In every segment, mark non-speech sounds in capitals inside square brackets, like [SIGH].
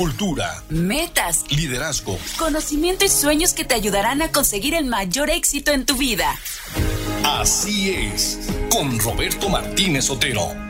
cultura, metas, liderazgo, conocimiento y sueños que te ayudarán a conseguir el mayor éxito en tu vida. Así es, con Roberto Martínez Otero.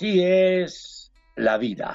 Así es la vida.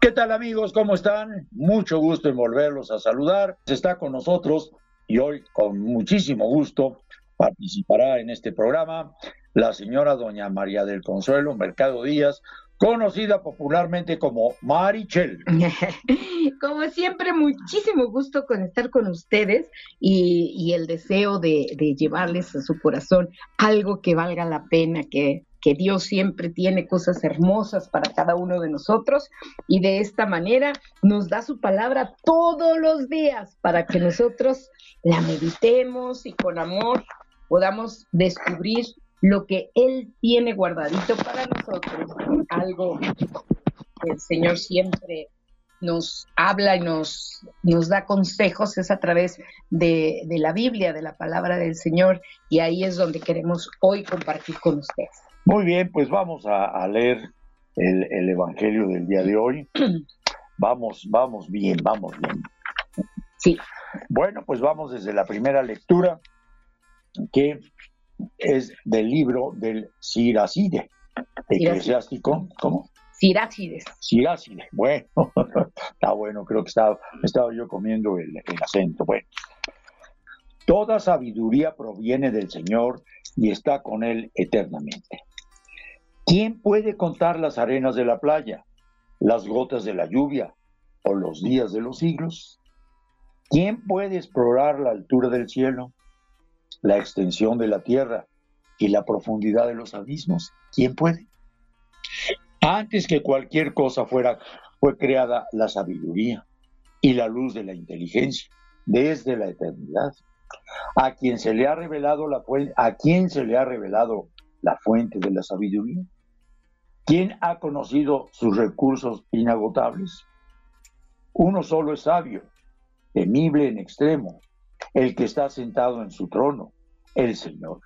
¿Qué tal amigos? ¿Cómo están? Mucho gusto en volverlos a saludar. Está con nosotros y hoy con muchísimo gusto participará en este programa la señora doña María del Consuelo Mercado Díaz, conocida popularmente como Marichel. [LAUGHS] Como siempre, muchísimo gusto con estar con ustedes y, el deseo de, de, llevarles a su corazón algo que valga la pena, que que Dios siempre tiene cosas hermosas para cada uno de nosotros y de esta manera nos da su palabra todos los días para que nosotros la meditemos y con amor podamos descubrir lo que Él tiene guardadito para nosotros, algo que el Señor siempre nos habla y nos, nos da consejos es a través de, de la Biblia, de la palabra del Señor, y ahí es donde queremos hoy compartir con ustedes. Muy bien, pues vamos a, leer el, Evangelio del día de hoy. [CLEARS THROAT] vamos, vamos bien, vamos bien. Sí. Bueno, pues vamos desde la primera lectura, que es del libro del Siracide, eclesiástico. ¿Cómo? Sirácides. Sirácides, bueno, [LAUGHS] está bueno, creo que estaba, estaba yo comiendo el, el acento. Bueno, toda sabiduría proviene del Señor y está con Él eternamente. ¿Quién puede contar las arenas de la playa, las gotas de la lluvia o los días de los siglos? ¿Quién puede explorar la altura del cielo, la extensión de la tierra y la profundidad de los abismos? ¿Quién puede? Antes que cualquier cosa fuera, fue creada la sabiduría y la luz de la inteligencia desde la eternidad. A quien se le ha revelado la fuente, a quien se le ha revelado la fuente de la sabiduría. ¿Quién ha conocido sus recursos inagotables? Uno solo es sabio, temible en extremo, el que está sentado en su trono, el Señor.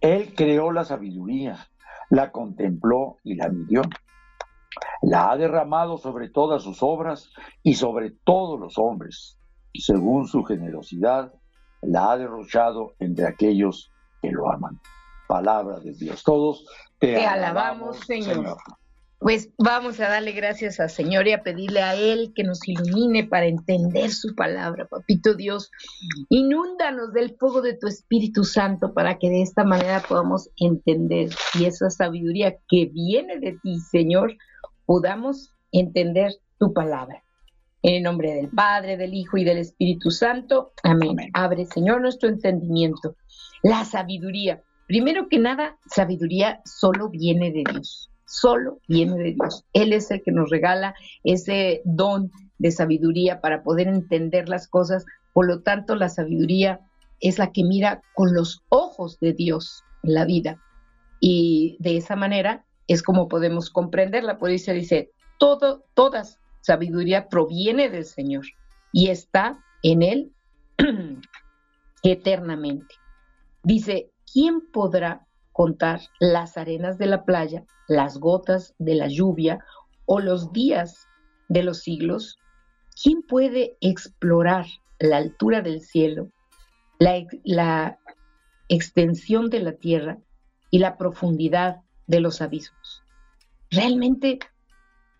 Él creó la sabiduría, la contempló y la midió. La ha derramado sobre todas sus obras y sobre todos los hombres, según su generosidad, la ha derrochado entre aquellos que lo aman palabra de Dios. Todos te, alabamos, Señor. Pues vamos a darle gracias al Señor y a pedirle a Él que nos ilumine para entender su palabra, papito Dios. Inúndanos del fuego de tu Espíritu Santo para que de esta manera podamos entender y esa sabiduría que viene de ti, Señor, podamos entender tu palabra. En el nombre del Padre, del Hijo y del Espíritu Santo. Amén. Abre, Señor, nuestro entendimiento. La sabiduría. Primero que nada, sabiduría solo viene de Dios solo viene de Dios. Él es el que nos regala ese don de sabiduría para poder entender las cosas. Por lo tanto, la sabiduría es la que mira con los ojos de Dios la vida. Y de esa manera es como podemos comprenderla. Por eso dice, todo, toda sabiduría proviene del Señor y está en Él [CLEARS THROAT] eternamente. Dice, ¿quién podrá contar las arenas de la playa, las gotas de la lluvia o los días de los siglos? ¿Quién puede explorar la altura del cielo, la, extensión de la tierra y la profundidad de los abismos? Realmente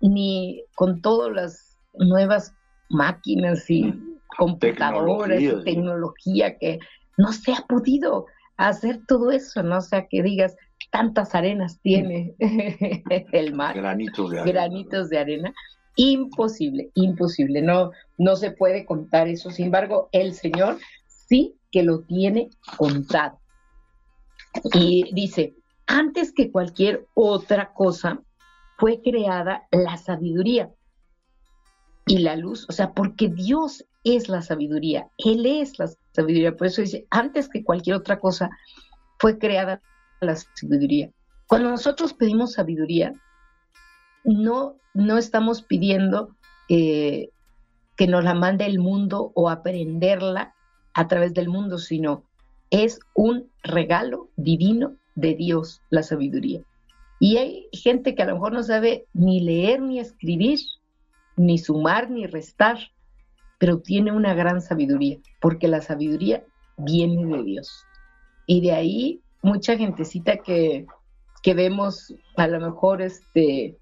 ni con todas las nuevas máquinas y computadoras y tecnología que no se ha podido hacer todo eso, ¿no? O sea, que digas, tantas arenas tiene [LAUGHS] el mar. Granitos de arena. Granitos de arena. Imposible, imposible. No, no se puede contar eso. Sin embargo, el Señor sí que lo tiene contado. Y dice, antes que cualquier otra cosa, fue creada la sabiduría y la luz, o sea, porque Dios es la sabiduría, Él es la sabiduría. Por eso dice, antes que cualquier otra cosa, fue creada la sabiduría. Cuando nosotros pedimos sabiduría, no, no estamos pidiendo eh, que nos la mande el mundo o aprenderla a través del mundo, sino es un regalo divino de Dios, la sabiduría. Y hay gente que a lo mejor no sabe ni leer ni escribir, ni sumar ni restar, pero tiene una gran sabiduría, porque la sabiduría viene de Dios. Y de ahí mucha gentecita que, que vemos a lo mejor este,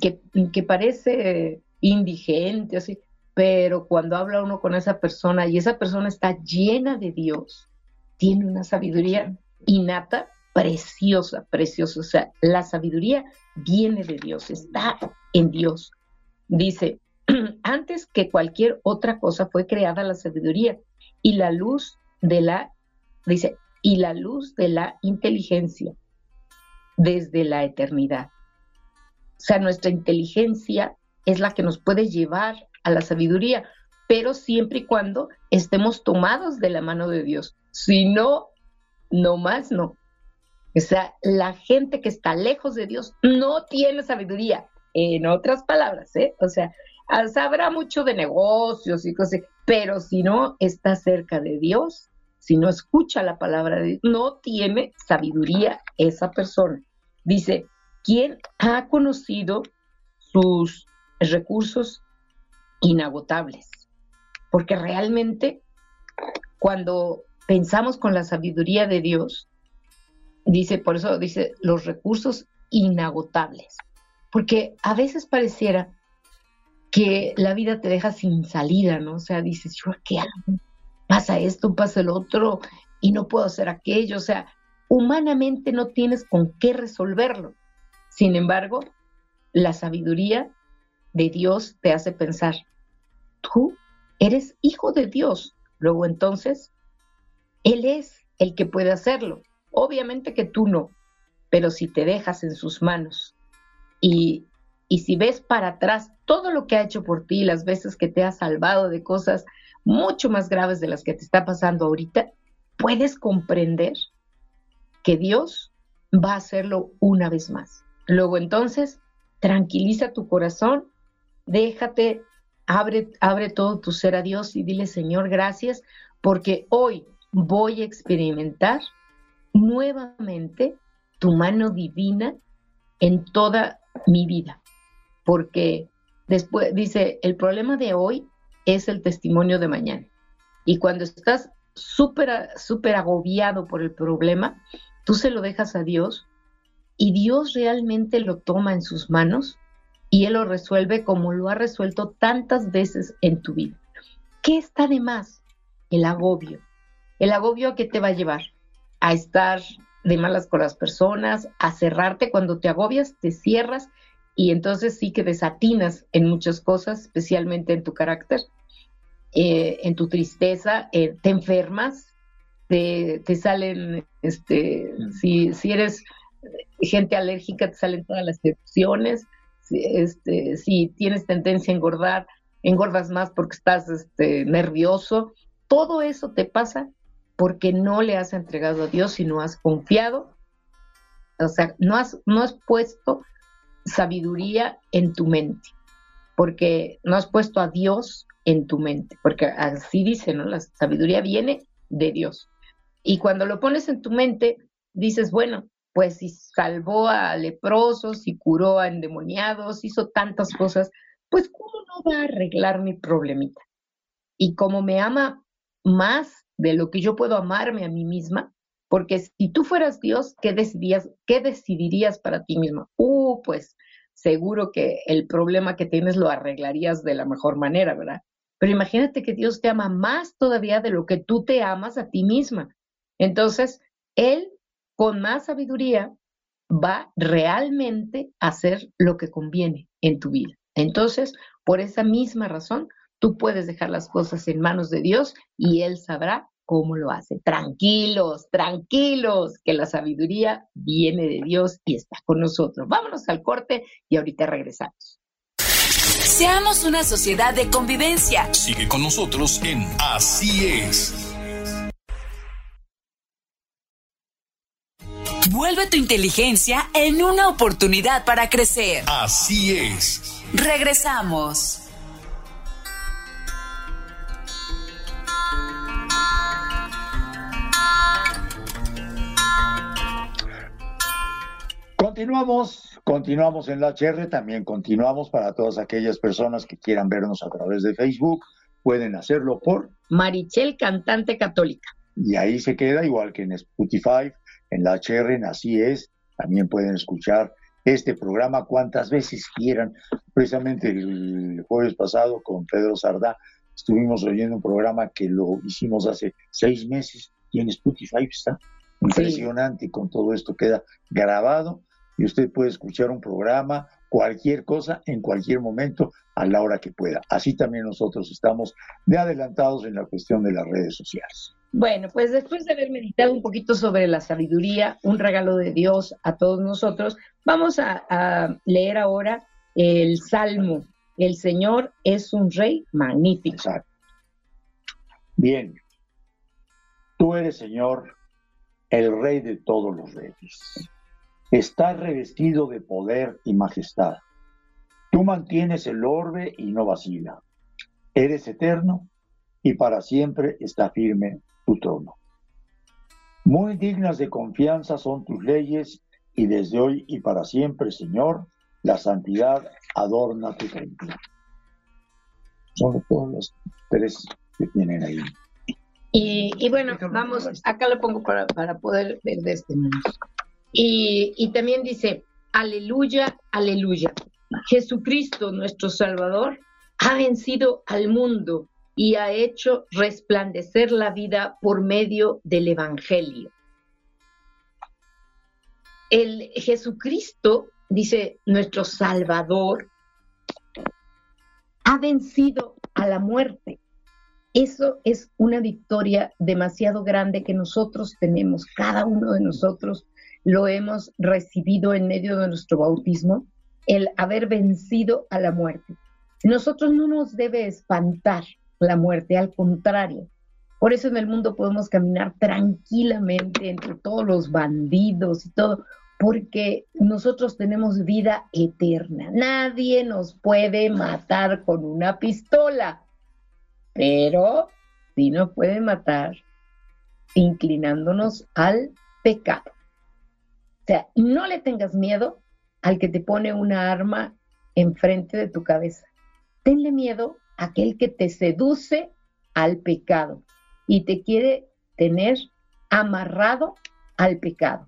que, que parece indigente, así, pero cuando habla uno con esa persona y esa persona está llena de Dios, tiene una sabiduría innata, preciosa, preciosa. O sea, la sabiduría viene de Dios, está en Dios. Dice, [CLEARS THROAT] antes que cualquier otra cosa fue creada la sabiduría y la luz de la, dice, y la luz de la inteligencia desde la eternidad. O sea, nuestra inteligencia es la que nos puede llevar a la sabiduría, pero siempre y cuando estemos tomados de la mano de Dios. Si no, no más no. O sea, la gente que está lejos de Dios no tiene sabiduría. En otras palabras, ¿eh? O sea, sabrá mucho de negocios y cosas, pero si no está cerca de Dios, si no escucha la palabra de Dios, no tiene sabiduría esa persona. Dice, ¿quién ha conocido sus recursos inagotables? Porque realmente cuando pensamos con la sabiduría de Dios, dice, por eso dice, los recursos inagotables. Porque a veces pareciera que la vida te deja sin salida, ¿no? O sea, dices, ¿yo qué hago? Pasa esto, pasa el otro, y no puedo hacer aquello. O sea, humanamente no tienes con qué resolverlo. Sin embargo, la sabiduría de Dios te hace pensar, tú eres hijo de Dios. Luego entonces, Él es el que puede hacerlo. Obviamente que tú no, pero si te dejas en sus manos y y si ves para atrás todo lo que ha hecho por ti, las veces que te ha salvado de cosas mucho más graves de las que te está pasando ahorita, puedes comprender que Dios va a hacerlo una vez más. Luego entonces, tranquiliza tu corazón, déjate, abre, abre todo tu ser a Dios y dile, Señor, gracias, porque hoy voy a experimentar nuevamente tu mano divina en toda mi vida porque después dice, el problema de hoy es el testimonio de mañana. Y cuando estás súper súper agobiado por el problema, tú se lo dejas a Dios y Dios realmente lo toma en sus manos y Él lo resuelve como lo ha resuelto tantas veces en tu vida. ¿Qué está de más? El agobio. El agobio a qué te va a llevar? A estar de malas con las personas, a cerrarte cuando te agobias, te cierras y entonces sí que desatinas en muchas cosas, especialmente en tu carácter, eh, en tu tristeza, eh, te enfermas, te, salen, este, si, si eres gente alérgica, te salen todas las erupciones, este, si tienes tendencia a engordar, engordas más porque estás este, nervioso. Todo eso te pasa porque no le has entregado a Dios y no has confiado. O sea, no has, no has puesto sabiduría en tu mente, porque no has puesto a Dios en tu mente, porque así dice, ¿no? La sabiduría viene de Dios. Y cuando lo pones en tu mente, dices, bueno, pues si salvó a leprosos, y curó a endemoniados, hizo tantas cosas, pues ¿cómo no va a arreglar mi problemita? Y como me ama más de lo que yo puedo amarme a mí misma, porque si tú fueras Dios, ¿qué decidirías, qué decidirías para ti misma? Uh, pues seguro que el problema que tienes lo arreglarías de la mejor manera, ¿verdad? Pero imagínate que Dios te ama más todavía de lo que tú te amas a ti misma. Entonces, Él con más sabiduría va realmente a hacer lo que conviene en tu vida. Entonces, por esa misma razón, tú puedes dejar las cosas en manos de Dios y Él sabrá cómo lo hace. Tranquilos, tranquilos, que la sabiduría viene de Dios y está con nosotros. Vámonos al corte y ahorita regresamos. Seamos una sociedad de convivencia. Sigue con nosotros en Así es. Vuelve tu inteligencia en una oportunidad para crecer. Así es. Regresamos. Continuamos, continuamos en la HR, también continuamos para todas aquellas personas que quieran vernos a través de Facebook, pueden hacerlo por Marichel Cantante Católica. Y ahí se queda, igual que en Spotify, en la HR, en Así es, también pueden escuchar este programa cuantas veces quieran. Precisamente el jueves pasado con Pedro Sardá estuvimos oyendo un programa que lo hicimos hace seis meses y en Spotify está impresionante y con todo esto queda grabado y usted puede escuchar un programa, cualquier cosa, en cualquier momento, a la hora que pueda. Así también nosotros estamos de adelantados en la cuestión de las redes sociales. Bueno, pues después de haber meditado un poquito sobre la sabiduría, un regalo de Dios a todos nosotros, vamos a, leer ahora el Salmo. El Señor es un rey magnífico. Exacto. Bien, tú eres Señor, el rey de todos los reyes. Estás revestido de poder y majestad. Tú mantienes el orbe y no vacila. Eres eterno y para siempre está firme tu trono. Muy dignas de confianza son tus leyes, y desde hoy y para siempre, Señor, la santidad adorna tu templo. Son todos los tres que tienen ahí. Y, bueno, vamos, acá lo pongo para, para poder ver de este mundo. Y, también dice, aleluya, aleluya. Jesucristo, nuestro Salvador, ha vencido al mundo y ha hecho resplandecer la vida por medio del Evangelio. El Jesucristo, dice nuestro Salvador, ha vencido a la muerte. Eso es una victoria demasiado grande que nosotros tenemos, cada uno de nosotros lo hemos recibido en medio de nuestro bautismo, el haber vencido a la muerte. Nosotros no nos debe espantar la muerte, al contrario. Por eso en el mundo podemos caminar tranquilamente entre todos los bandidos y todo, porque nosotros tenemos vida eterna. Nadie nos puede matar con una pistola, pero sí nos puede matar inclinándonos al pecado. Sea, no le tengas miedo al que te pone una arma enfrente de tu cabeza. Tenle miedo aquel que te seduce al pecado y te quiere tener amarrado al pecado.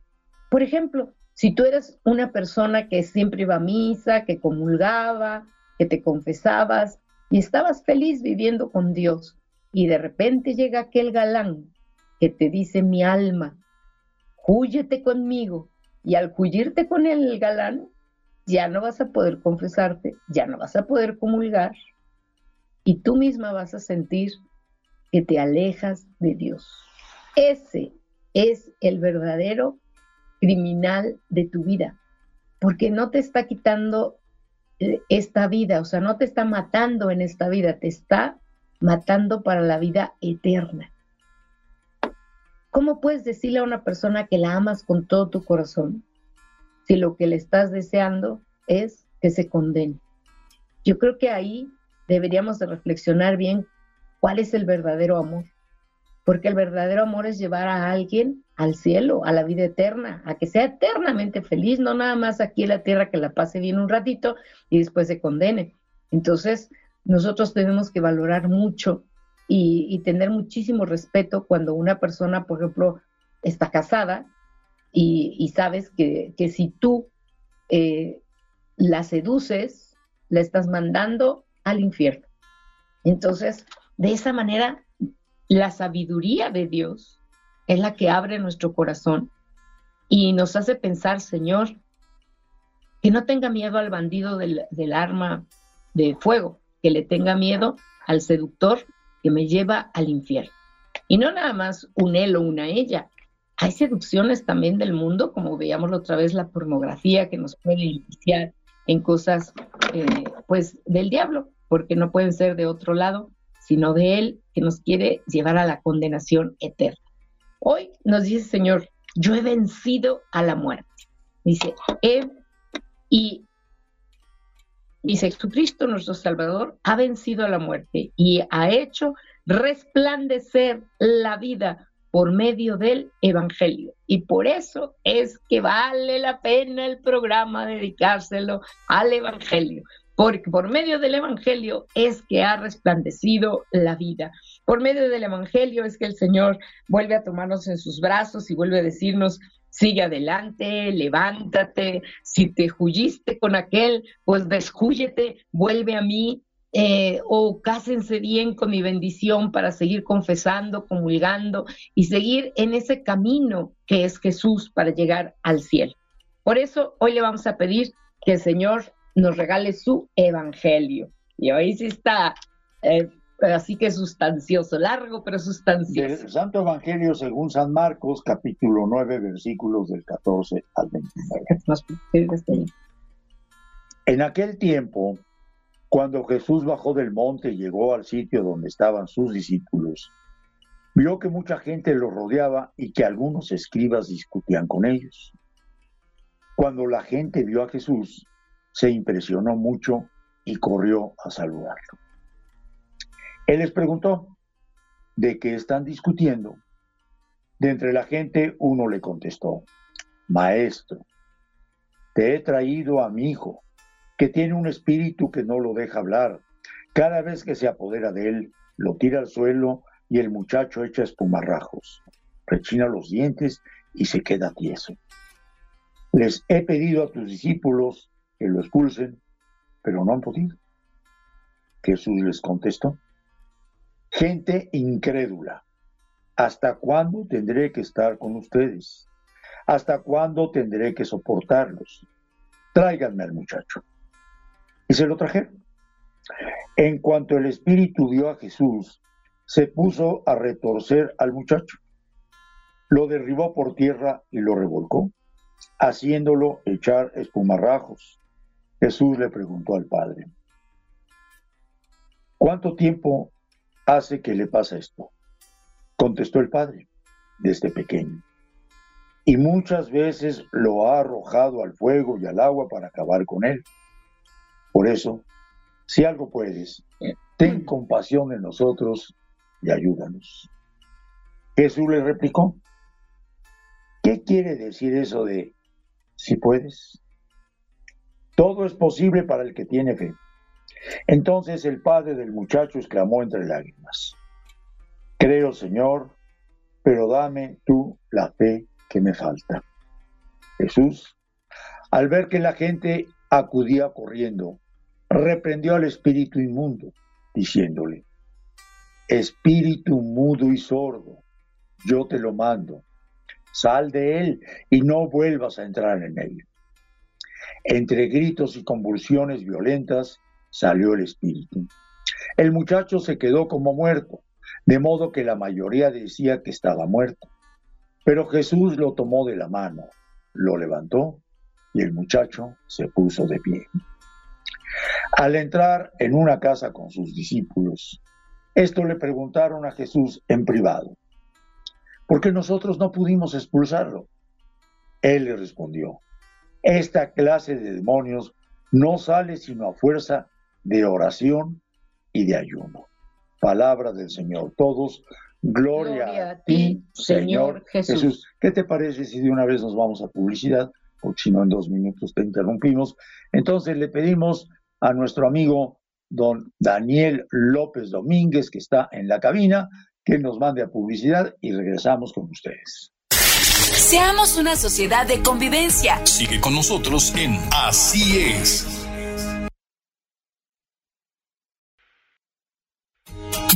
Por ejemplo, Si tú eres una persona que siempre iba a misa, que comulgaba, que te confesabas y estabas feliz viviendo con Dios, y de repente llega aquel galán que te dice mi alma, húyete conmigo, y al huyirte con el galán, ya no vas a poder confesarte, ya no vas a poder comulgar, y tú misma vas a sentir que te alejas de Dios. Ese es el verdadero criminal de tu vida, porque no te está quitando eh, esta vida, o sea, no te está matando en esta vida, te está matando para la vida eterna. ¿Cómo puedes decirle a una persona que la amas con todo tu corazón si lo que le estás deseando es que se condene? Yo creo que ahí deberíamos de reflexionar bien cuál es el verdadero amor, porque el verdadero amor es llevar a alguien al cielo, a la vida eterna, a que sea eternamente feliz, no nada más aquí en la tierra que la pase bien un ratito y después se condene. Entonces, nosotros tenemos que valorar mucho y, tener muchísimo respeto cuando una persona, por ejemplo, está casada y, sabes que, si tú eh, la seduces, la estás mandando al infierno. Entonces, de esa manera, la sabiduría de Dios es la que abre nuestro corazón y nos hace pensar, Señor, que no tenga miedo al bandido del, arma de fuego, que le tenga miedo al seductor que me lleva al infierno. Y no nada más un él o una ella. Hay seducciones también del mundo, como veíamos otra vez la pornografía que nos puede iniciar en cosas eh, pues del diablo, porque no pueden ser de otro lado, sino de él que nos quiere llevar a la condenación eterna. Hoy nos dice Señor, yo he vencido a la muerte. Dice, he, y dice Jesucristo, nuestro Salvador, ha vencido a la muerte y ha hecho resplandecer la vida por medio del Evangelio. Y por eso es que vale la pena el programa dedicárselo al Evangelio, porque por medio del Evangelio es que ha resplandecido la vida. Por medio del Evangelio es que el Señor vuelve a tomarnos en sus brazos y vuelve a decirnos, sigue adelante, levántate, si te huyiste con aquel, pues desjúyete, vuelve a mí, eh, o cásense bien con mi bendición para seguir confesando, comulgando y seguir en ese camino que es Jesús para llegar al cielo. Por eso hoy le vamos a pedir que el Señor nos regale su evangelio. Y hoy sí está, eh, así que sustancioso, largo pero sustancioso. Del Santo Evangelio según San Marcos, capítulo 9, versículos del 14 al 29. En aquel tiempo, cuando Jesús bajó del monte y llegó al sitio donde estaban sus discípulos, vio que mucha gente lo rodeaba y que algunos escribas discutían con ellos. Cuando la gente vio a Jesús, se impresionó mucho y corrió a saludarlo. Él les preguntó, ¿de qué están discutiendo? De entre la gente uno le contestó, Maestro, te he traído a mi hijo, que tiene un espíritu que no lo deja hablar. Cada vez que se apodera de él, lo tira al suelo y el muchacho echa espumarrajos, rechina los dientes y se queda tieso. Les he pedido a tus discípulos que lo expulsen, pero no han podido. Jesús les contestó, gente incrédula, ¿hasta cuándo tendré que estar con ustedes? ¿Hasta cuándo tendré que soportarlos? Tráiganme al muchacho. Y se lo trajeron. En cuanto el espíritu dio a Jesús, se puso a retorcer al muchacho. Lo derribó por tierra y lo revolcó, haciéndolo echar espumarrajos. Jesús le preguntó al Padre, ¿cuánto tiempo hace que le pasa esto? Contestó el Padre, desde pequeño. Y muchas veces lo ha arrojado al fuego y al agua para acabar con él. Por eso, si algo puedes, ten compasión en nosotros y ayúdanos. Jesús le replicó, ¿qué quiere decir eso de si puedes? Todo es posible para el que tiene fe. Entonces el padre del muchacho exclamó entre lágrimas, Creo, Señor, pero dame tú la fe que me falta. Jesús Al ver que la gente acudía corriendo, reprendió al espíritu inmundo, diciéndole, Espíritu mudo y sordo, yo te lo mando, sal de él y no vuelvas a entrar en él. Entre gritos y convulsiones violentas salió el espíritu. El muchacho se quedó como muerto, de modo que la mayoría decía que estaba muerto. Pero Jesús lo tomó de la mano, lo levantó y el muchacho se puso de pie. Al entrar en una casa con sus discípulos, esto le preguntaron a Jesús en privado, ¿por qué nosotros no pudimos expulsarlo? Él le respondió, esta clase de demonios no sale sino a fuerza de oración y de ayuno. Palabra del Señor. Todos, gloria, a ti, Señor Jesús. Jesús. ¿Qué te parece si de una vez nos vamos a publicidad? Porque si no, en dos minutos te interrumpimos. Entonces le pedimos a nuestro amigo don Daniel López Domínguez, que está en la cabina, que nos mande a publicidad y regresamos con ustedes. Seamos una sociedad de convivencia. Sigue con nosotros en Así es.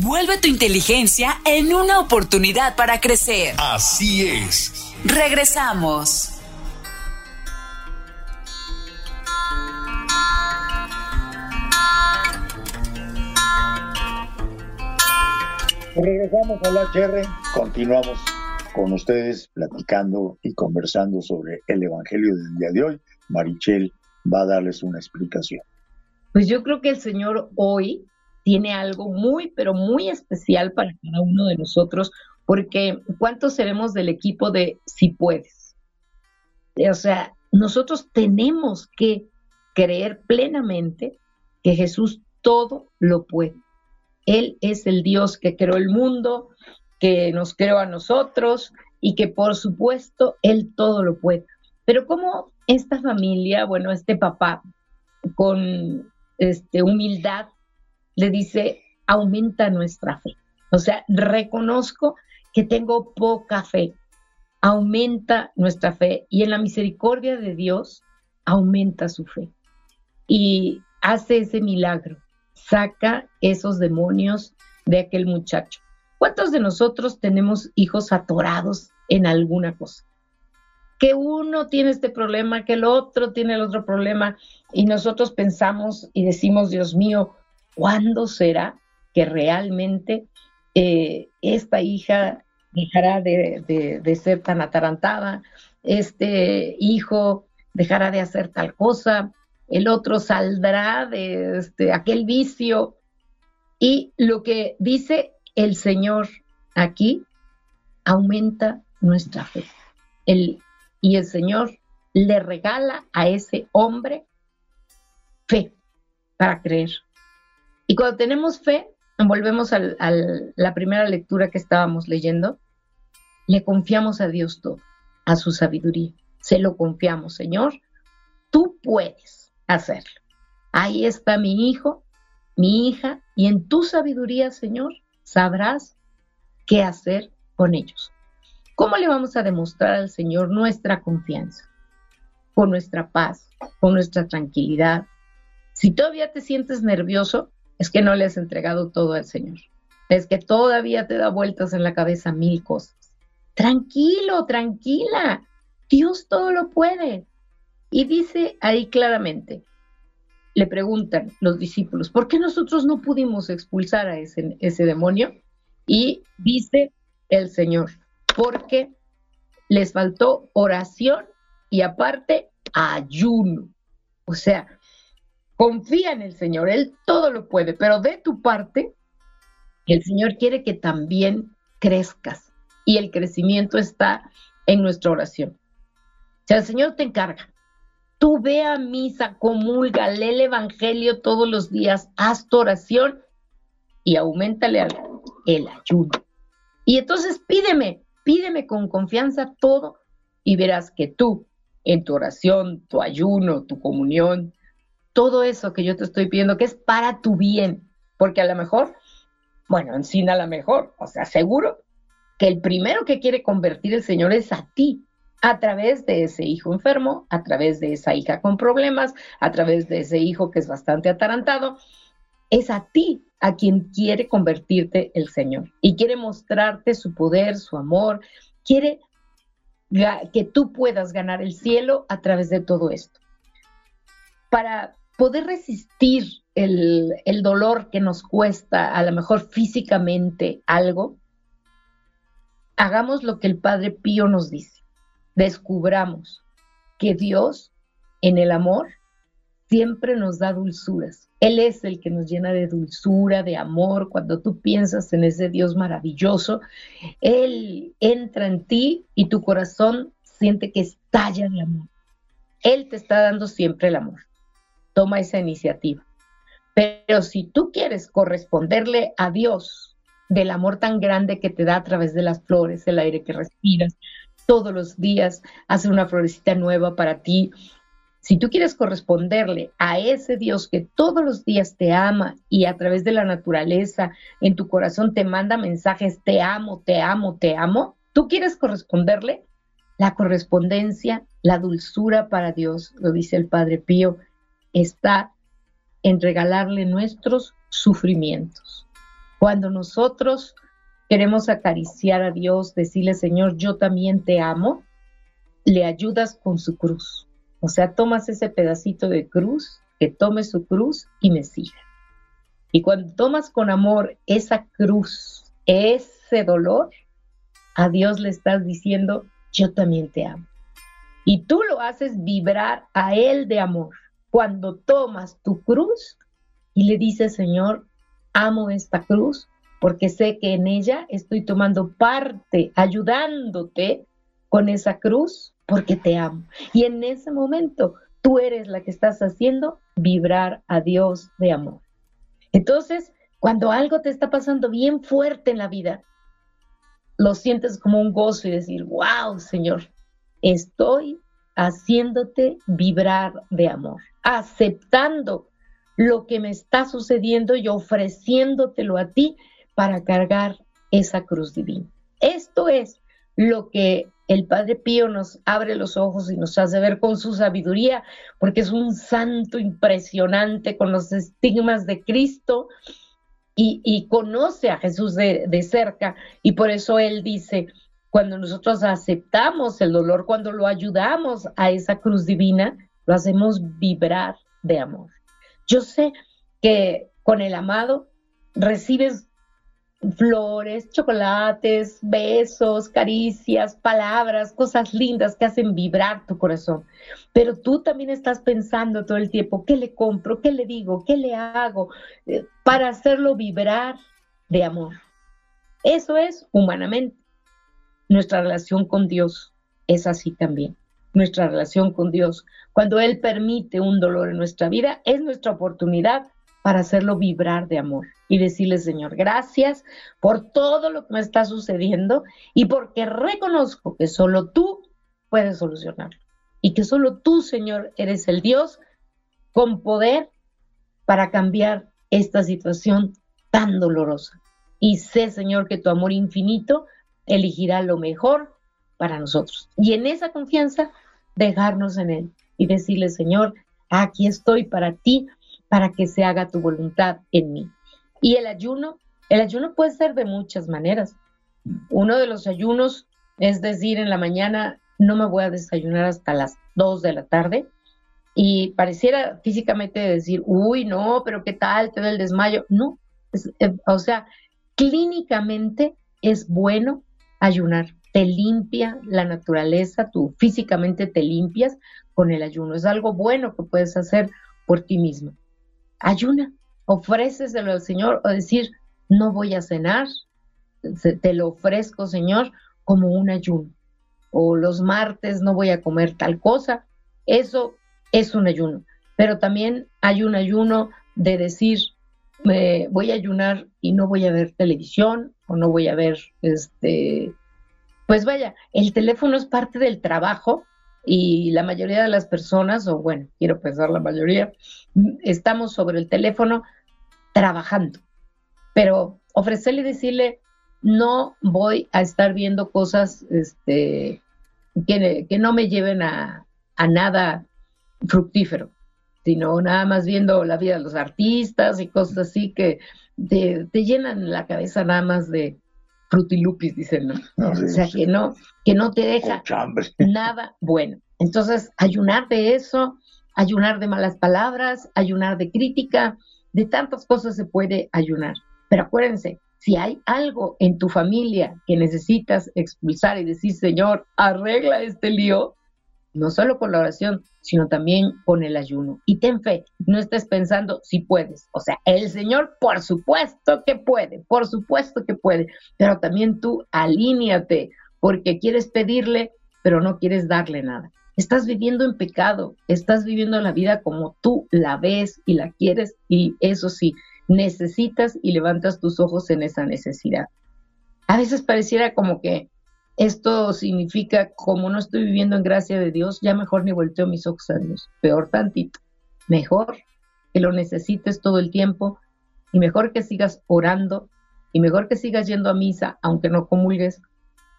Vuelve tu inteligencia en una oportunidad para crecer. Así es. Regresamos. Regresamos a la HR, continuamos con ustedes platicando y conversando sobre el Evangelio del día de hoy. Marichel va a darles una explicación. Pues yo creo que el Señor hoy tiene algo muy, pero muy especial para cada uno de nosotros, porque ¿cuántos seremos del equipo de si puedes? O sea, nosotros tenemos que creer plenamente que Jesús todo lo puede. Él es el Dios que creó el mundo, que nos creó a nosotros y que por supuesto Él todo lo puede. Pero como esta familia, bueno, este papá con este, humildad le dice, aumenta nuestra fe. O sea, reconozco que tengo poca fe, aumenta nuestra fe y en la misericordia de Dios aumenta su fe y hace ese milagro saca esos demonios de aquel muchacho. ¿Cuántos de nosotros tenemos hijos atorados en alguna cosa? Que uno tiene este problema, que el otro tiene el otro problema, y nosotros pensamos y decimos, Dios mío, ¿cuándo será que realmente eh, esta hija dejará de, ser tan atarantada? Este hijo dejará de hacer tal cosa, el otro saldrá de este, aquel vicio. Y lo que dice el Señor aquí aumenta nuestra fe. El, y el Señor le regala a ese hombre fe para creer. Y cuando tenemos fe, volvemos a la primera lectura que estábamos leyendo, le confiamos a Dios todo, a su sabiduría. Se lo confiamos, Señor, tú puedes hacerlo. Ahí está mi hijo, mi hija, y en tu sabiduría, Señor, sabrás qué hacer con ellos. ¿Cómo le vamos a demostrar al Señor nuestra confianza? Con nuestra paz, con nuestra tranquilidad. Si todavía te sientes nervioso, es que no le has entregado todo al Señor. Es que todavía te da vueltas en la cabeza mil cosas. Tranquilo, tranquila. Dios todo lo puede. Y dice ahí claramente, le preguntan los discípulos, ¿por qué nosotros no pudimos expulsar a ese, ese demonio? Y dice el Señor, porque les faltó oración y aparte ayuno. O sea, confía en el Señor, Él todo lo puede, pero de tu parte, el Señor quiere que también crezcas y el crecimiento está en nuestra oración. O sea, el Señor te encarga, Tú ve a misa, comulga, lee el Evangelio todos los días, haz tu oración y aumentale el ayuno. Y entonces pídeme, pídeme con confianza todo y verás que tú, en tu oración, tu ayuno, tu comunión, todo eso que yo te estoy pidiendo, que es para tu bien, porque a lo mejor, bueno, encina a lo mejor, o sea, seguro que el primero que quiere convertir el Señor es a ti, a través de ese hijo enfermo, a través de esa hija con problemas, a través de ese hijo que es bastante atarantado. Es a ti a quien quiere convertirte el Señor y quiere mostrarte su poder, su amor, quiere que tú puedas ganar el cielo a través de todo esto. Para poder resistir el, dolor que nos cuesta, a lo mejor físicamente algo, hagamos lo que el Padre Pío nos dice descubramos que Dios en el amor siempre nos da dulzuras. Él es el que nos llena de dulzura, de amor. Cuando tú piensas en ese Dios maravilloso, Él entra en ti y tu corazón siente que estalla de amor. Él te está dando siempre el amor. Toma esa iniciativa. Pero si tú quieres corresponderle a Dios del amor tan grande que te da a través de las flores, el aire que respiras, todos los días hace una florecita nueva para ti. Si tú quieres corresponderle a ese Dios que todos los días te ama y a través de la naturaleza en tu corazón te manda mensajes, te amo, te amo, te amo, tú quieres corresponderle, la correspondencia, la dulzura para Dios, lo dice el Padre Pío, está en regalarle nuestros sufrimientos. Cuando nosotros queremos acariciar a Dios, decirle, Señor, yo también te amo, le ayudas con su cruz. O sea, tomas ese pedacito de cruz, que tome su cruz y me siga. Y cuando tomas con amor esa cruz, ese dolor, a Dios le estás diciendo, yo también te amo. Y tú lo haces vibrar a Él de amor. Cuando tomas tu cruz y le dices, Señor, amo esta cruz, porque sé que en ella estoy tomando parte, ayudándote con esa cruz, porque te amo. Y en ese momento tú eres la que estás haciendo vibrar a Dios de amor. Entonces, cuando algo te está pasando bien fuerte en la vida, lo sientes como un gozo y decir, wow, Señor, estoy haciéndote vibrar de amor, aceptando lo que me está sucediendo y ofreciéndotelo a ti para cargar esa cruz divina. Esto es lo que el Padre Pío nos abre los ojos y nos hace ver con su sabiduría, porque es un santo impresionante con los estigmas de Cristo y, conoce a Jesús de, cerca. Y por eso él dice, cuando nosotros aceptamos el dolor, cuando lo ayudamos a esa cruz divina, lo hacemos vibrar de amor. Yo sé que con el amado recibes flores, chocolates, besos, caricias, palabras, cosas lindas que hacen vibrar tu corazón. Pero tú también estás pensando todo el tiempo, ¿qué le compro? ¿Qué le digo? ¿Qué le hago? Eh, para hacerlo vibrar de amor. Eso es humanamente. Nuestra relación con Dios es así también. Nuestra relación con Dios, cuando Él permite un dolor en nuestra vida, es nuestra oportunidad para hacerlo vibrar de amor y decirle, Señor, gracias por todo lo que me está sucediendo y porque reconozco que solo tú puedes solucionarlo y que solo tú, Señor, eres el Dios con poder para cambiar esta situación tan dolorosa. Y sé, Señor, que tu amor infinito elegirá lo mejor para nosotros. Y en esa confianza, dejarnos en Él y decirle, Señor, aquí estoy para ti, para que se haga tu voluntad en mí. Y el ayuno, el ayuno puede ser de muchas maneras. Uno de los ayunos es decir, en la mañana no me voy a desayunar hasta las 2 de la tarde y pareciera físicamente decir, uy, no, pero ¿qué tal? Te da el desmayo. No, eh, o sea, clínicamente es bueno ayunar. Te limpia la naturaleza, tú físicamente te limpias con el ayuno. Es algo bueno que puedes hacer por ti mismo ayuna, ofréceselo al Señor o decir, no voy a cenar, te lo ofrezco, Señor, como un ayuno. O los martes no voy a comer tal cosa. Eso es un ayuno. Pero también hay un ayuno de decir, me voy a ayunar y no voy a ver televisión o no voy a ver este pues vaya, el teléfono es parte del trabajo y la mayoría de las personas, o bueno, quiero pensar la mayoría, estamos sobre el teléfono trabajando. Pero ofrecerle y decirle, no voy a estar viendo cosas este, que, no me lleven a, a nada fructífero, sino nada más viendo la vida de los artistas y cosas así que te, te llenan la cabeza nada más de frutilupis, dicen, ¿no? o sea, que no, que no te deja [LAUGHS] nada bueno. Entonces, ayunar de eso, ayunar de malas palabras, ayunar de crítica, de tantas cosas se puede ayunar. Pero acuérdense, si hay algo en tu familia que necesitas expulsar y decir, Señor, arregla este lío, no solo con la oración, sino también con el ayuno. Y ten fe, no estés pensando si puedes. O sea, el Señor, por supuesto que puede, por supuesto que puede, pero también tú alíñate, porque quieres pedirle, pero no quieres darle nada. Estás viviendo en pecado, estás viviendo la vida como tú la ves y la quieres, y eso sí, necesitas y levantas tus ojos en esa necesidad. A veces pareciera como que esto significa, como no estoy viviendo en gracia de Dios, ya mejor ni volteo mis ojos a Dios. Peor tantito. Mejor que lo necesites todo el tiempo y mejor que sigas orando y mejor que sigas yendo a misa, aunque no comulgues,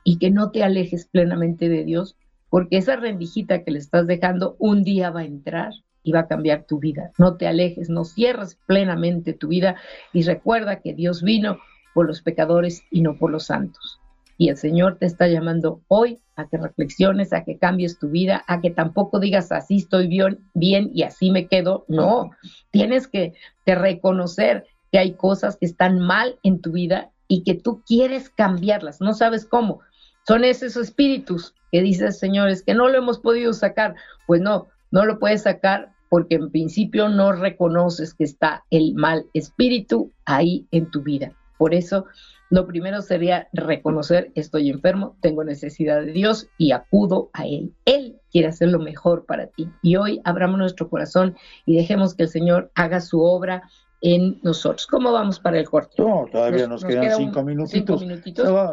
y que no te alejes plenamente de Dios, porque esa rendijita que le estás dejando un día va a entrar y va a cambiar tu vida. No te alejes, no cierres plenamente tu vida y recuerda que Dios vino por los pecadores y no por los santos. Y el Señor te está llamando hoy a que reflexiones, a que cambies tu vida, a que tampoco digas así estoy bien, bien y así me quedo. No, tienes que, reconocer que hay cosas que están mal en tu vida y que tú quieres cambiarlas, no sabes cómo. Son esos espíritus que dices, señores, que no lo hemos podido sacar. Pues no, no lo puedes sacar porque en principio no reconoces que está el mal espíritu ahí en tu vida. Por eso lo primero sería reconocer, estoy enfermo, tengo necesidad de Dios y acudo a Él. Él quiere hacer lo mejor para ti. Y hoy abramos nuestro corazón y dejemos que el Señor haga su obra en nosotros. ¿Cómo vamos para el corte? No, todavía nos, quedan cinco, minutitos.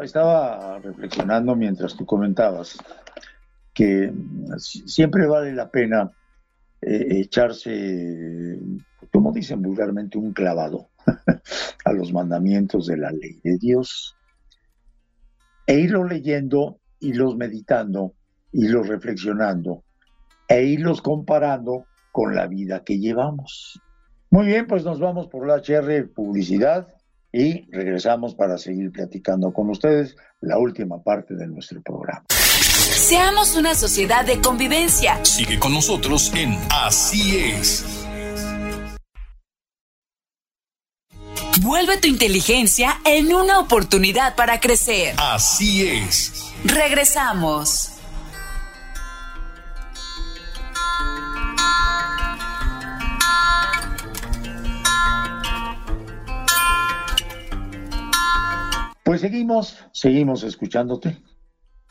Estaba, reflexionando mientras tú comentabas que siempre vale la pena eh, echarse, como dicen vulgarmente, un clavado a los mandamientos de la ley de Dios. E irlos leyendo, irlos meditando, irlos reflexionando, e irlos comparando con la vida que llevamos. Muy bien, pues nos vamos por la HR Publicidad y regresamos para seguir platicando con ustedes la última parte de nuestro programa. Seamos una sociedad de convivencia. Sigue con nosotros en Así es. Vuelve tu inteligencia en una oportunidad para crecer. Así es. Regresamos. Pues seguimos, seguimos escuchándote.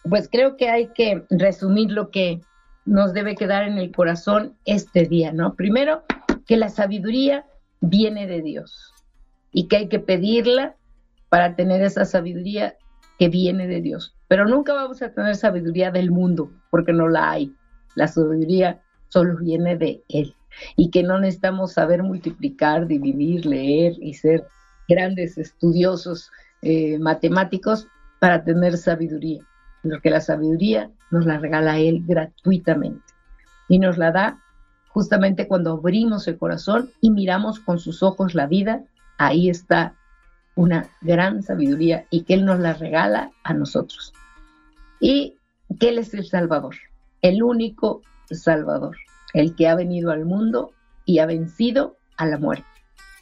Pues creo que hay que resumir lo que nos debe quedar en el corazón este día, ¿no? Primero, que la sabiduría viene de Dios y que hay que pedirla para tener esa sabiduría que viene de Dios. Pero nunca vamos a tener sabiduría del mundo, porque no la hay. La sabiduría solo viene de Él. Y que no necesitamos saber multiplicar, dividir, leer y ser grandes estudiosos eh, matemáticos para tener sabiduría. Porque la sabiduría nos la regala Él gratuitamente. Y nos la da justamente cuando abrimos el corazón y miramos con sus ojos la vida ahí está una gran sabiduría y que Él nos la regala a nosotros. Y que Él es el Salvador, el único Salvador, el que ha venido al mundo y ha vencido a la muerte.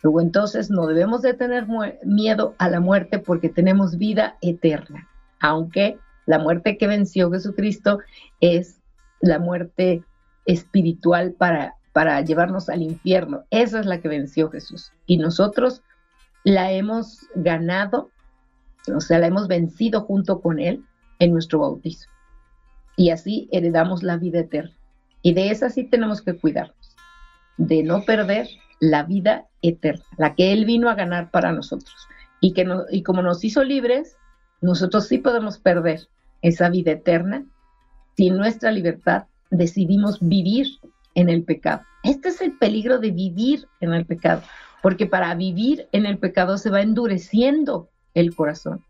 Luego entonces no debemos de tener miedo a la muerte porque tenemos vida eterna, aunque la muerte que venció Jesucristo es la muerte espiritual para para llevarnos al infierno. Esa es la que venció Jesús. Y nosotros la hemos ganado, o sea, la hemos vencido junto con Él en nuestro bautizo. Y así heredamos la vida eterna. Y de esa sí tenemos que cuidarnos, de no perder la vida eterna, la que Él vino a ganar para nosotros. Y, que no, y como nos hizo libres, nosotros sí podemos perder esa vida eterna si nuestra libertad decidimos vivir en el pecado. Este es el peligro de vivir en el pecado, porque para vivir en el pecado se va endureciendo el corazón.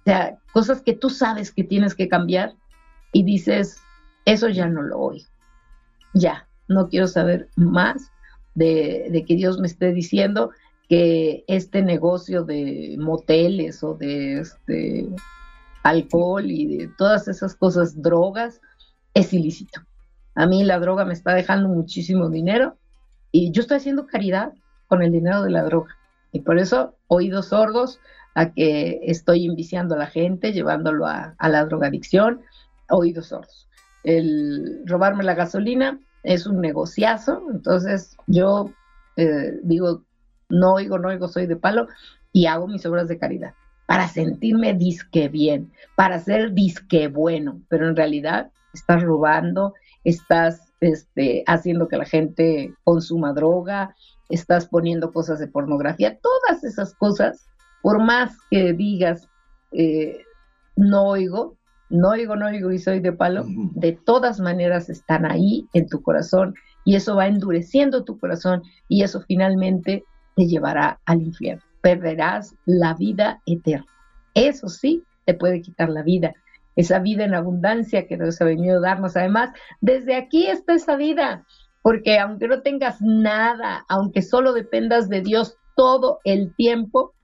O sea, cosas que tú sabes que tienes que cambiar y dices, Eso ya no lo oigo. Ya, no quiero saber más de, que Dios me esté diciendo que este negocio de moteles o de este alcohol y de todas esas cosas, drogas, es ilícito. A mí la droga me está dejando muchísimo dinero y yo estoy haciendo caridad con el dinero de la droga. Y por eso, oídos sordos a que estoy inviciando a la gente, llevándolo a, la drogadicción, oídos sordos. El robarme la gasolina es un negociazo, entonces yo eh, digo, no oigo, no oigo, soy de palo y hago mis obras de caridad para sentirme disque bien, para ser disque bueno, pero en realidad estás robando, estás este, haciendo que la gente consuma droga, estás poniendo cosas de pornografía, todas esas cosas, por más que digas, eh, no oigo, no oigo, no oigo y soy de palo, de todas maneras están ahí en tu corazón y eso va endureciendo tu corazón y eso finalmente te llevará al infierno perderás la vida eterna. Eso sí, te puede quitar la vida. Esa vida en abundancia que Dios ha venido a darnos. Además, desde aquí está esa vida, porque aunque no tengas nada, aunque solo dependas de Dios todo el tiempo,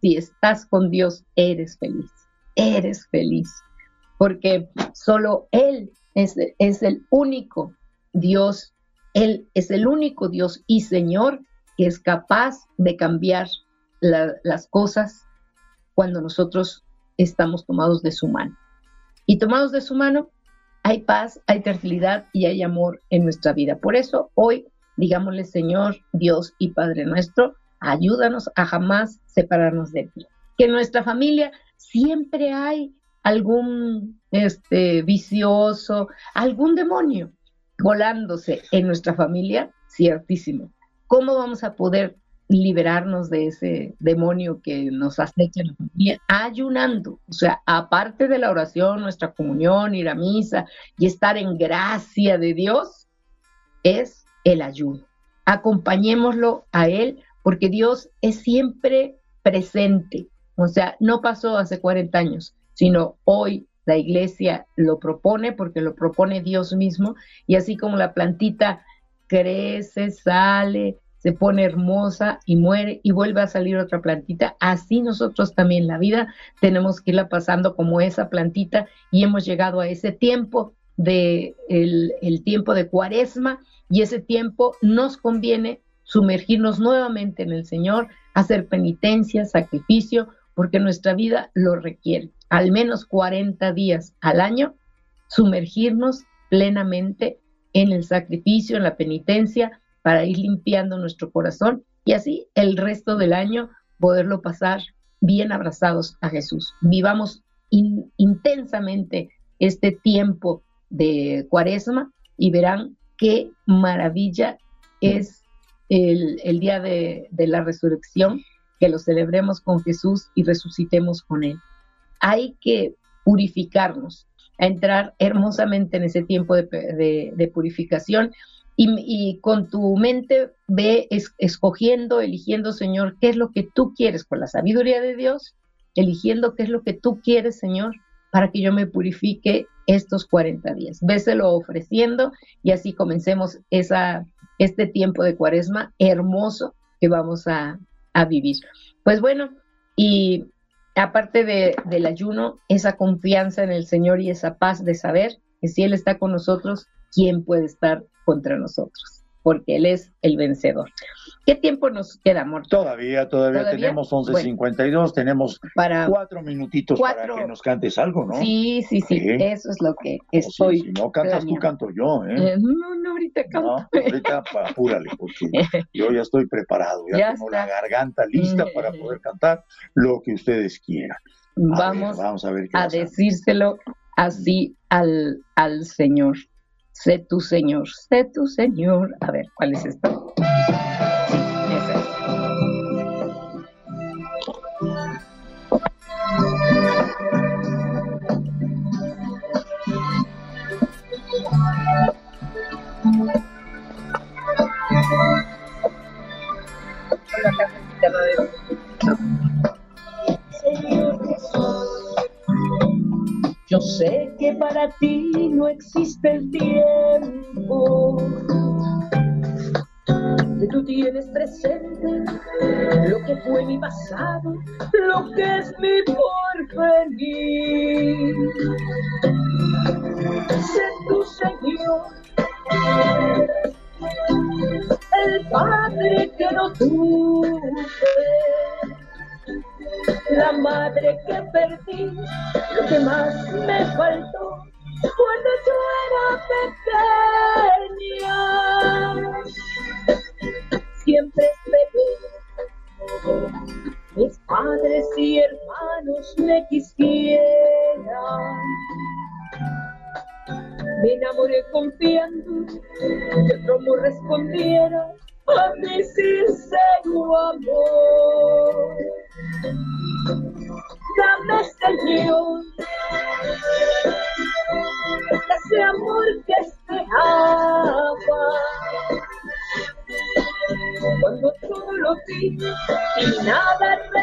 si estás con Dios, eres feliz. Eres feliz. Porque solo Él es, es el único Dios. Él es el único Dios y Señor que es capaz de cambiar las cosas cuando nosotros estamos tomados de su mano. Y tomados de su mano, hay paz, hay tranquilidad y hay amor en nuestra vida. Por eso hoy, digámosle, Señor, Dios y Padre nuestro, ayúdanos a jamás separarnos de ti. Que en nuestra familia siempre hay algún este, vicioso, algún demonio volándose en nuestra familia, ciertísimo. ¿Cómo vamos a poder liberarnos de ese demonio que nos acecha en ayunando. O sea, aparte de la oración, nuestra comunión, ir a misa y estar en gracia de Dios, es el ayuno. Acompañémoslo a Él porque Dios es siempre presente. O sea, no pasó hace 40 años, sino hoy la iglesia lo propone porque lo propone Dios mismo y así como la plantita crece, sale, se pone hermosa y muere y vuelve a salir otra plantita. Así nosotros también la vida tenemos que irla pasando como esa plantita y hemos llegado a ese tiempo de el, tiempo de cuaresma y ese tiempo nos conviene sumergirnos nuevamente en el Señor, hacer penitencia, sacrificio, porque nuestra vida lo requiere. Al menos 40 días al año, sumergirnos plenamente en el sacrificio, en la penitencia, para ir limpiando nuestro corazón y así el resto del año poderlo pasar bien abrazados a Jesús. Vivamos intensamente este tiempo de cuaresma y verán qué maravilla es el, día de, la resurrección, que lo celebremos con Jesús y resucitemos con Él. Hay que purificarnos, a entrar hermosamente en ese tiempo de purificación y, con tu mente ve escogiendo, eligiendo, Señor, qué es lo que tú quieres con la sabiduría de Dios, eligiendo qué es lo que tú quieres, Señor, para que yo me purifique estos 40 días. Véselo ofreciendo y así comencemos esa, este tiempo de cuaresma hermoso que vamos a, vivir. Pues bueno, y aparte de, del ayuno, esa confianza en el Señor y esa paz de saber que si Él está con nosotros, ¿quién puede estar contra nosotros, porque Él es el vencedor. ¿Qué tiempo nos queda, amor? Todavía, todavía, tenemos 11.52, tenemos cuatro minutitos para que nos cantes algo, ¿no? Sí, sí, sí, eso es lo que pues estoy. si no cantas tú, canto yo, ¿eh? ¿eh? No, no, ahorita canto. No, ahorita apúrale, porque [LAUGHS] yo ya estoy preparado, ya, tengo la garganta lista para mm. poder cantar lo que ustedes quieran. vamos, vamos a, ver a decírselo así al, al Señor. Sé tu Señor, sé tu Señor. A ver, ¿cuál es esta? Yo sé para ti no existe el tiempo, tú tienes presente lo que fue mi pasado, lo que es mi porvenir. Sé tu Señor, el Padre que no tuve la madre que perdí, lo que más me faltó cuando yo era pequeña. Siempre esperé mis padres y hermanos me quisieran. Me enamoré confiando que otro amor respondiera a mi sincero amor. Dame, Señor, todo lo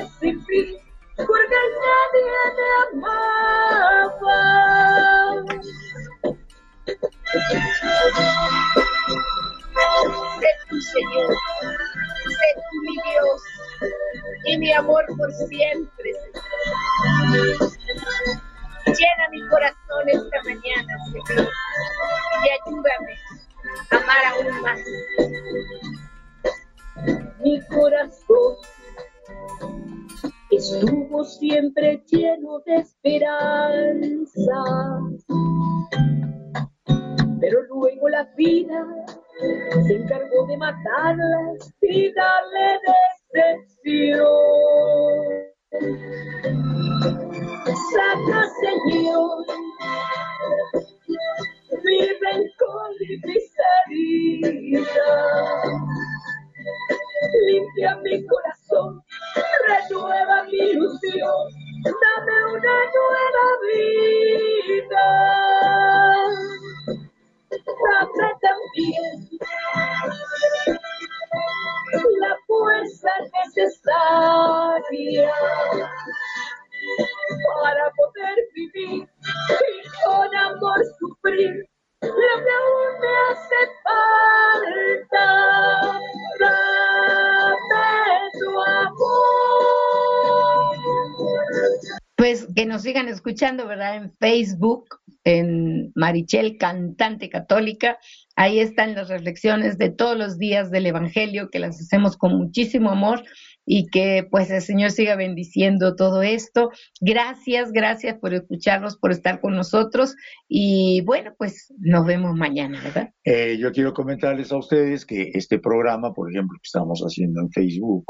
En Facebook, en Marichel, cantante católica. Ahí están las reflexiones de todos los días del Evangelio que las hacemos con muchísimo amor y que pues el Señor siga bendiciendo todo esto. Gracias, gracias por escucharnos, por estar con nosotros y bueno, pues nos vemos mañana, ¿verdad? Eh, yo quiero comentarles a ustedes que este programa, por ejemplo, que estamos haciendo en Facebook,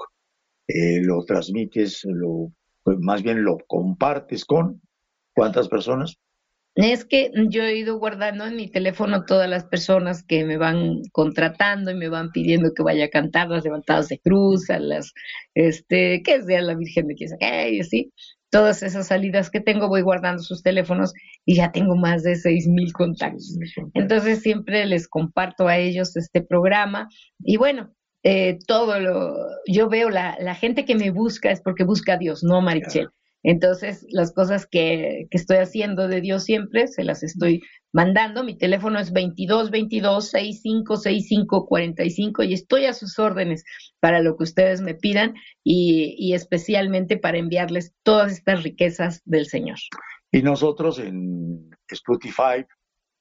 eh, lo transmites, lo, pues más bien lo compartes con cuántas personas? Es que yo he ido guardando en mi teléfono todas las personas que me van contratando y me van pidiendo que vaya a cantar las levantadas de cruz, a las, este, que sea la Virgen de Quiesa, y así. Todas esas salidas que tengo voy guardando sus teléfonos y ya tengo más de seis mil contactos. Entonces siempre les comparto a ellos este programa y bueno, eh, todo lo, yo veo la, la gente que me busca es porque busca a Dios, no a Marichel. Entonces, las cosas que, que, estoy haciendo de Dios siempre, se las estoy mandando. Mi teléfono es 22 22 65 65 45 y estoy a sus órdenes para lo que ustedes me pidan y, y especialmente para enviarles todas estas riquezas del Señor. Y nosotros en Spotify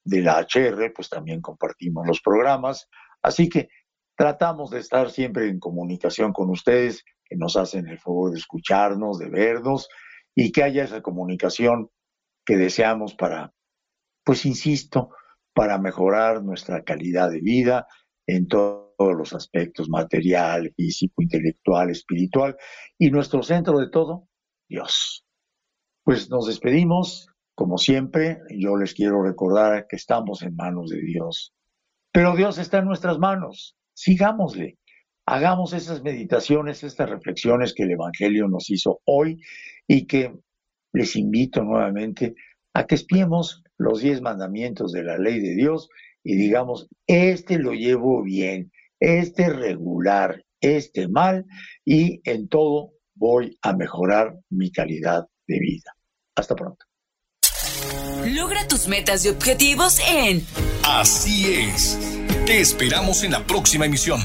de la HR, pues también compartimos los programas. Así que tratamos de estar siempre en comunicación con ustedes, que nos hacen el favor de escucharnos, de vernos y que haya esa comunicación que deseamos para, pues insisto, para mejorar nuestra calidad de vida en todos los aspectos material, físico, intelectual, espiritual y nuestro centro de todo, Dios. Pues nos despedimos, como siempre, yo les quiero recordar que estamos en manos de Dios, pero Dios está en nuestras manos, sigámosle, hagamos esas meditaciones, estas reflexiones que el Evangelio nos hizo hoy y que les invito nuevamente a que espiemos los diez mandamientos de la ley de Dios y digamos, este lo llevo bien, este regular, este mal y en todo voy a mejorar mi calidad de vida. Hasta pronto. Logra tus metas y objetivos en Así es. Te esperamos en la próxima emisión.